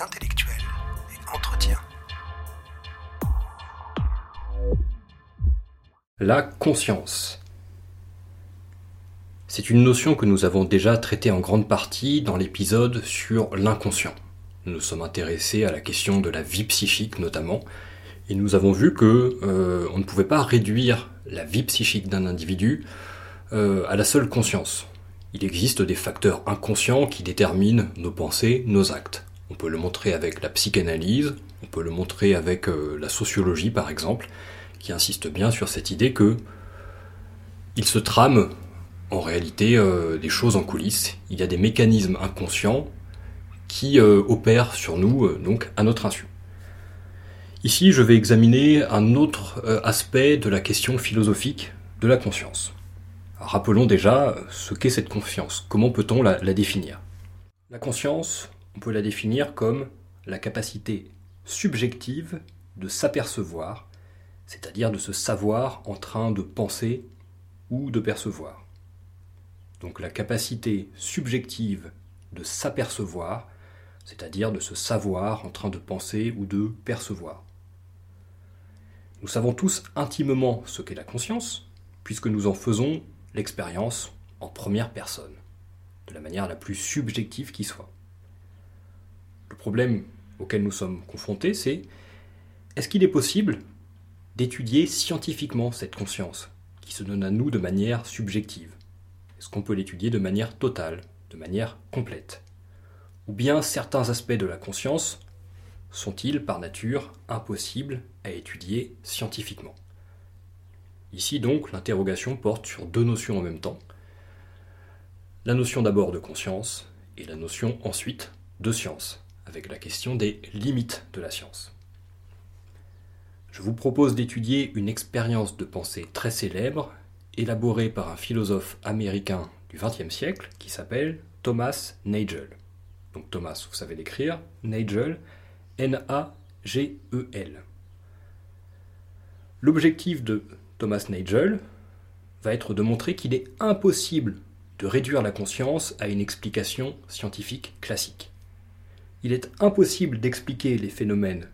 intellectuelle et entretien. La conscience. C'est une notion que nous avons déjà traitée en grande partie dans l'épisode sur l'inconscient. Nous nous sommes intéressés à la question de la vie psychique notamment, et nous avons vu que euh, on ne pouvait pas réduire la vie psychique d'un individu euh, à la seule conscience. Il existe des facteurs inconscients qui déterminent nos pensées, nos actes. On peut le montrer avec la psychanalyse, on peut le montrer avec euh, la sociologie par exemple, qui insiste bien sur cette idée que il se trame en réalité euh, des choses en coulisses. Il y a des mécanismes inconscients qui euh, opèrent sur nous, donc à notre insu. Ici, je vais examiner un autre aspect de la question philosophique de la conscience. Rappelons déjà ce qu'est cette conscience. Comment peut-on la, la définir? La conscience, on peut la définir comme la capacité subjective de s'apercevoir, c'est-à-dire de se savoir en train de penser ou de percevoir. Donc la capacité subjective de s'apercevoir, c'est-à-dire de se savoir en train de penser ou de percevoir. Nous savons tous intimement ce qu'est la conscience, puisque nous en faisons l'expérience en première personne, de la manière la plus subjective qui soit. Le problème auquel nous sommes confrontés, c'est est-ce qu'il est possible d'étudier scientifiquement cette conscience qui se donne à nous de manière subjective? Est-ce qu'on peut l'étudier de manière totale, de manière complète? Ou bien certains aspects de la conscience sont-ils par nature impossibles à étudier scientifiquement? Ici donc, l'interrogation porte sur deux notions en même temps. La notion d'abord de conscience et la notion ensuite de science, avec la question des limites de la science. Je vous propose d'étudier une expérience de pensée très célèbre, élaborée par un philosophe américain du XXe siècle qui s'appelle Thomas Nagel. Donc Thomas, vous savez l'écrire, Nagel, N-A-G-E-L. L'objectif de Thomas Nagel va être de montrer qu'il est impossible de réduire la conscience à une explication scientifique classique. Il est impossible d'expliquer les phénomènes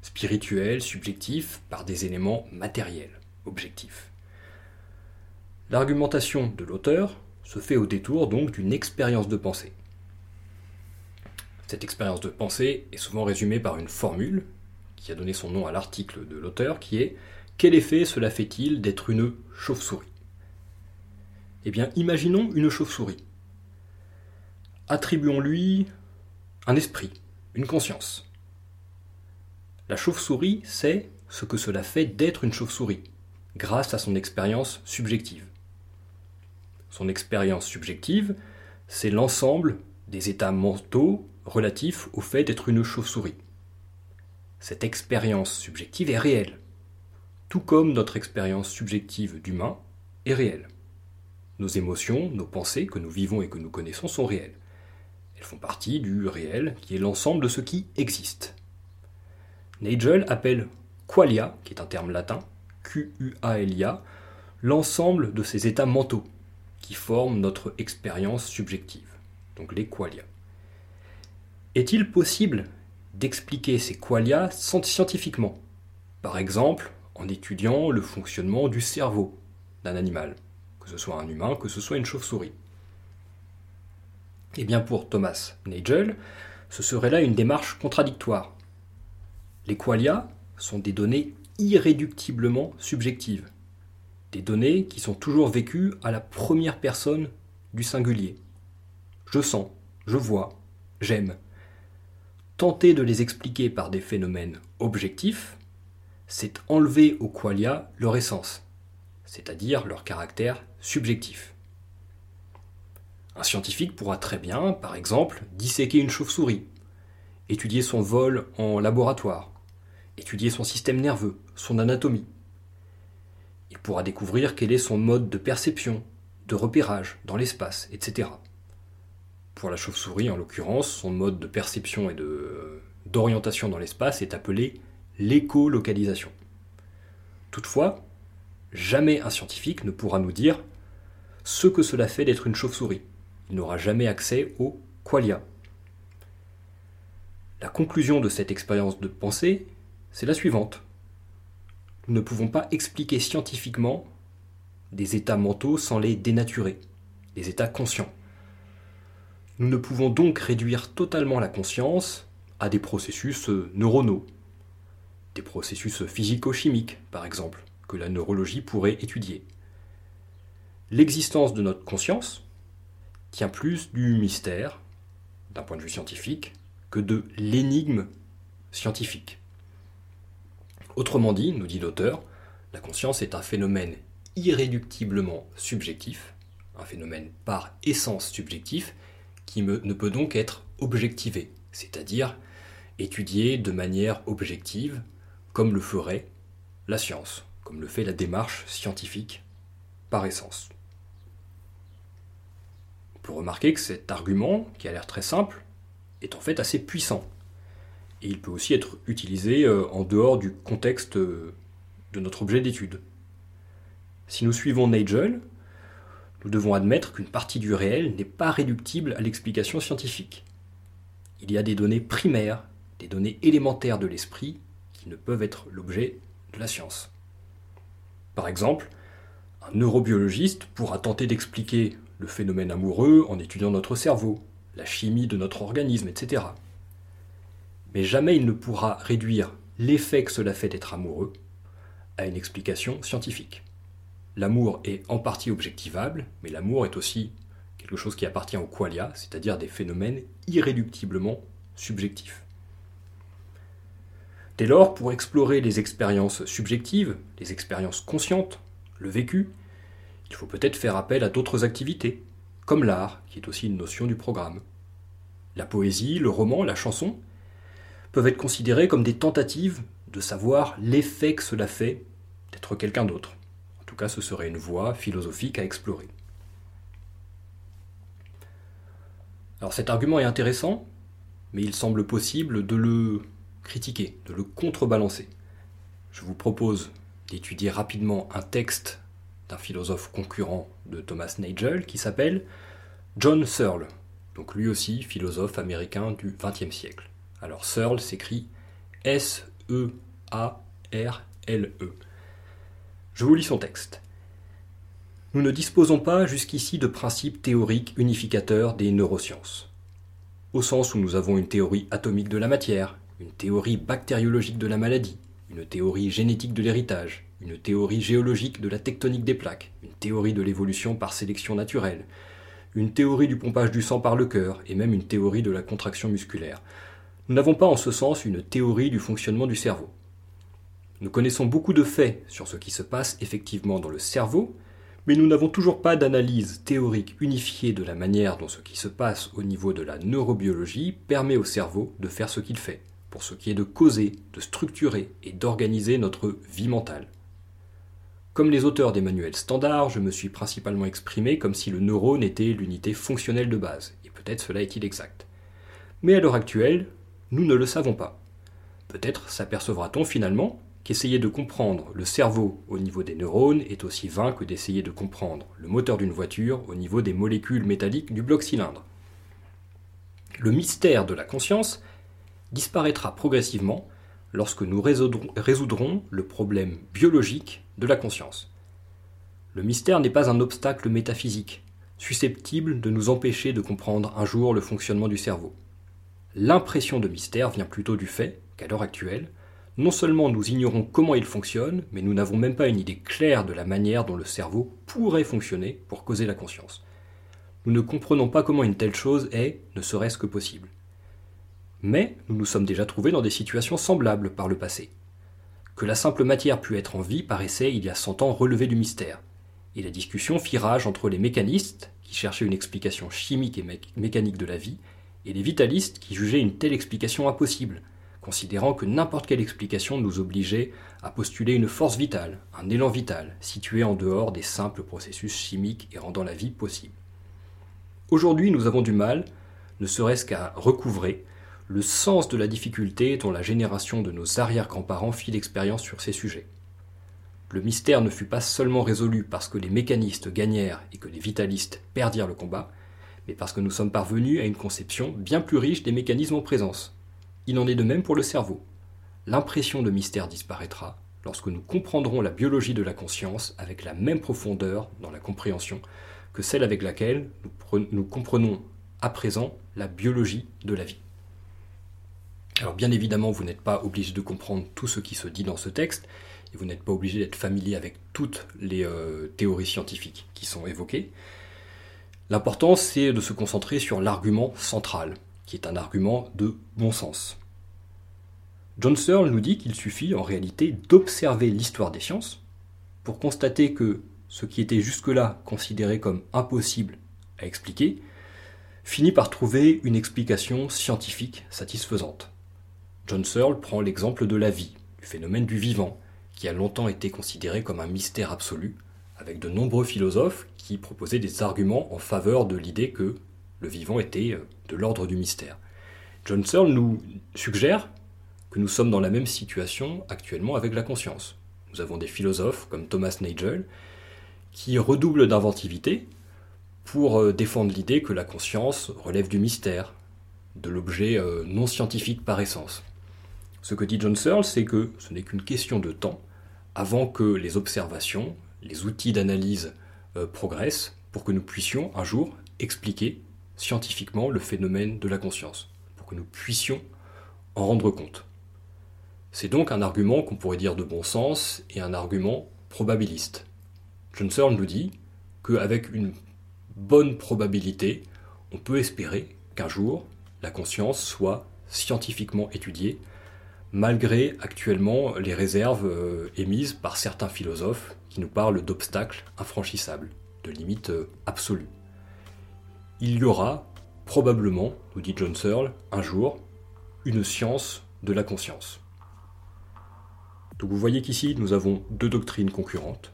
spirituels, subjectifs, par des éléments matériels, objectifs. L'argumentation de l'auteur se fait au détour donc d'une expérience de pensée. Cette expérience de pensée est souvent résumée par une formule qui a donné son nom à l'article de l'auteur qui est quel effet cela fait-il d'être une chauve-souris? Eh bien, imaginons une chauve-souris. Attribuons-lui un esprit, une conscience. La chauve-souris sait ce que cela fait d'être une chauve-souris, grâce à son expérience subjective. Son expérience subjective, c'est l'ensemble des états mentaux relatifs au fait d'être une chauve-souris. Cette expérience subjective est réelle tout comme notre expérience subjective d'humain est réelle. Nos émotions, nos pensées que nous vivons et que nous connaissons sont réelles. Elles font partie du réel qui est l'ensemble de ce qui existe. Nagel appelle qualia, qui est un terme latin, Q-U-A-L-I-A, l'ensemble de ces états mentaux qui forment notre expérience subjective, donc les qualia. Est-il possible d'expliquer ces qualia scientifiquement? Par exemple, en étudiant le fonctionnement du cerveau d'un animal, que ce soit un humain, que ce soit une chauve-souris. Eh bien pour Thomas Nagel, ce serait là une démarche contradictoire. Les qualia sont des données irréductiblement subjectives, des données qui sont toujours vécues à la première personne du singulier. Je sens, je vois, j'aime. Tenter de les expliquer par des phénomènes objectifs c'est enlever aux qualia leur essence, c'est-à-dire leur caractère subjectif. Un scientifique pourra très bien, par exemple, disséquer une chauve-souris, étudier son vol en laboratoire, étudier son système nerveux, son anatomie. Il pourra découvrir quel est son mode de perception, de repérage dans l'espace, etc. Pour la chauve-souris, en l'occurrence, son mode de perception et d'orientation dans l'espace est appelé l'écolocalisation. Toutefois, jamais un scientifique ne pourra nous dire ce que cela fait d'être une chauve-souris. Il n'aura jamais accès au qualia. La conclusion de cette expérience de pensée, c'est la suivante. Nous ne pouvons pas expliquer scientifiquement des états mentaux sans les dénaturer, des états conscients. Nous ne pouvons donc réduire totalement la conscience à des processus neuronaux, des processus physico-chimiques par exemple, que la neurologie pourrait étudier. L'existence de notre conscience tient plus du mystère, d'un point de vue scientifique, que de l'énigme scientifique. Autrement dit, nous dit l'auteur, la conscience est un phénomène irréductiblement subjectif, un phénomène par essence subjectif, qui ne peut donc être objectivé, c'est-à-dire étudié de manière objective, comme le ferait la science, comme le fait la démarche scientifique par essence. Peut remarquer que cet argument, qui a l'air très simple, est en fait assez puissant. Et il peut aussi être utilisé euh, en dehors du contexte euh, de notre objet d'étude. Si nous suivons Nagel, nous devons admettre qu'une partie du réel n'est pas réductible à l'explication scientifique. Il y a des données primaires, des données élémentaires de l'esprit qui ne peuvent être l'objet de la science. Par exemple, un neurobiologiste pourra tenter d'expliquer le phénomène amoureux en étudiant notre cerveau, la chimie de notre organisme, etc. Mais jamais il ne pourra réduire l'effet que cela fait d'être amoureux à une explication scientifique. L'amour est en partie objectivable, mais l'amour est aussi quelque chose qui appartient au qualia, c'est-à-dire des phénomènes irréductiblement subjectifs. Dès lors, pour explorer les expériences subjectives, les expériences conscientes, le vécu, il faut peut-être faire appel à d'autres activités, comme l'art, qui est aussi une notion du programme. La poésie, le roman, la chanson peuvent être considérés comme des tentatives de savoir l'effet que cela fait d'être quelqu'un d'autre. En tout cas, ce serait une voie philosophique à explorer. Alors cet argument est intéressant, mais il semble possible de le critiquer, de le contrebalancer. Je vous propose d'étudier rapidement un texte d'un philosophe concurrent de Thomas Nagel qui s'appelle John Searle, donc lui aussi philosophe américain du XXe siècle. Alors Searle s'écrit S-E-A-R-L-E. -E. Je vous lis son texte. Nous ne disposons pas jusqu'ici de principes théoriques unificateurs des neurosciences. Au sens où nous avons une théorie atomique de la matière, une théorie bactériologique de la maladie, une théorie génétique de l'héritage, une théorie géologique de la tectonique des plaques, une théorie de l'évolution par sélection naturelle, une théorie du pompage du sang par le cœur et même une théorie de la contraction musculaire. Nous n'avons pas en ce sens une théorie du fonctionnement du cerveau. Nous connaissons beaucoup de faits sur ce qui se passe effectivement dans le cerveau, mais nous n'avons toujours pas d'analyse théorique unifiée de la manière dont ce qui se passe au niveau de la neurobiologie permet au cerveau de faire ce qu'il fait pour ce qui est de causer, de structurer et d'organiser notre vie mentale. Comme les auteurs des manuels standards, je me suis principalement exprimé comme si le neurone était l'unité fonctionnelle de base, et peut-être cela est-il exact. Mais à l'heure actuelle, nous ne le savons pas. Peut-être s'apercevra-t-on finalement qu'essayer de comprendre le cerveau au niveau des neurones est aussi vain que d'essayer de comprendre le moteur d'une voiture au niveau des molécules métalliques du bloc cylindre. Le mystère de la conscience disparaîtra progressivement lorsque nous résoudrons, le problème biologique de la conscience. Le mystère n'est pas un obstacle métaphysique, susceptible de nous empêcher de comprendre un jour le fonctionnement du cerveau. L'impression de mystère vient plutôt du fait qu'à l'heure actuelle, non seulement nous ignorons comment il fonctionne, mais nous n'avons même pas une idée claire de la manière dont le cerveau pourrait fonctionner pour causer la conscience. Nous ne comprenons pas comment une telle chose est, ne serait-ce que possible. Mais nous nous sommes déjà trouvés dans des situations semblables par le passé. Que la simple matière pût être en vie paraissait il y a cent ans relevé du mystère, et la discussion fit rage entre les mécanistes, qui cherchaient une explication chimique et mécanique de la vie, et les vitalistes qui jugeaient une telle explication impossible, considérant que n'importe quelle explication nous obligeait à postuler une force vitale, un élan vital, situé en dehors des simples processus chimiques et rendant la vie possible. Aujourd'hui, nous avons du mal, ne serait-ce qu'à recouvrer le sens de la difficulté dont la génération de nos arrière-grands-parents fit l'expérience sur ces sujets. Le mystère ne fut pas seulement résolu parce que les mécanistes gagnèrent et que les vitalistes perdirent le combat, mais parce que nous sommes parvenus à une conception bien plus riche des mécanismes en présence. Il en est de même pour le cerveau. L'impression de mystère disparaîtra lorsque nous comprendrons la biologie de la conscience avec la même profondeur dans la compréhension que celle avec laquelle nous, comprenons à présent la biologie de la vie. Alors bien évidemment, vous n'êtes pas obligé de comprendre tout ce qui se dit dans ce texte, et vous n'êtes pas obligé d'être familier avec toutes les euh, théories scientifiques qui sont évoquées. L'important, c'est de se concentrer sur l'argument central, qui est un argument de bon sens. John Searle nous dit qu'il suffit en réalité d'observer l'histoire des sciences pour constater que ce qui était jusque-là considéré comme impossible à expliquer finit par trouver une explication scientifique satisfaisante. John Searle prend l'exemple de la vie, du phénomène du vivant, qui a longtemps été considéré comme un mystère absolu, avec de nombreux philosophes qui proposaient des arguments en faveur de l'idée que le vivant était euh, de l'ordre du mystère. John Searle nous suggère que nous sommes dans la même situation actuellement avec la conscience. Nous avons des philosophes comme Thomas Nagel qui redoublent d'inventivité pour euh, défendre l'idée que la conscience relève du mystère, de l'objet euh, non scientifique par essence. Ce que dit John Searle, c'est que ce n'est qu'une question de temps avant que les observations, les outils d'analyse euh, progressent pour que nous puissions un jour expliquer scientifiquement le phénomène de la conscience, pour que nous puissions en rendre compte. C'est donc un argument qu'on pourrait dire de bon sens et un argument probabiliste. John Searle nous dit qu'avec une bonne probabilité, on peut espérer qu'un jour la conscience soit scientifiquement étudiée, malgré actuellement les réserves euh, émises par certains philosophes qui nous parlent d'obstacles infranchissables, de limites euh, absolues. Il y aura probablement, nous dit John Searle, un jour, une science de la conscience. Donc vous voyez qu'ici, nous avons deux doctrines concurrentes.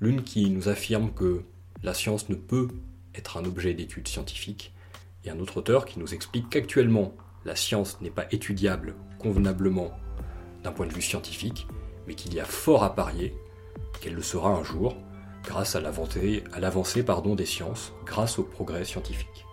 L'une qui nous affirme que la science ne peut être un objet d'étude scientifique, et un autre auteur qui nous explique qu'actuellement, la science n'est pas étudiable convenablement d'un point de vue scientifique, mais qu'il y a fort à parier qu'elle le sera un jour, grâce à l'avancée des sciences, grâce au progrès scientifique.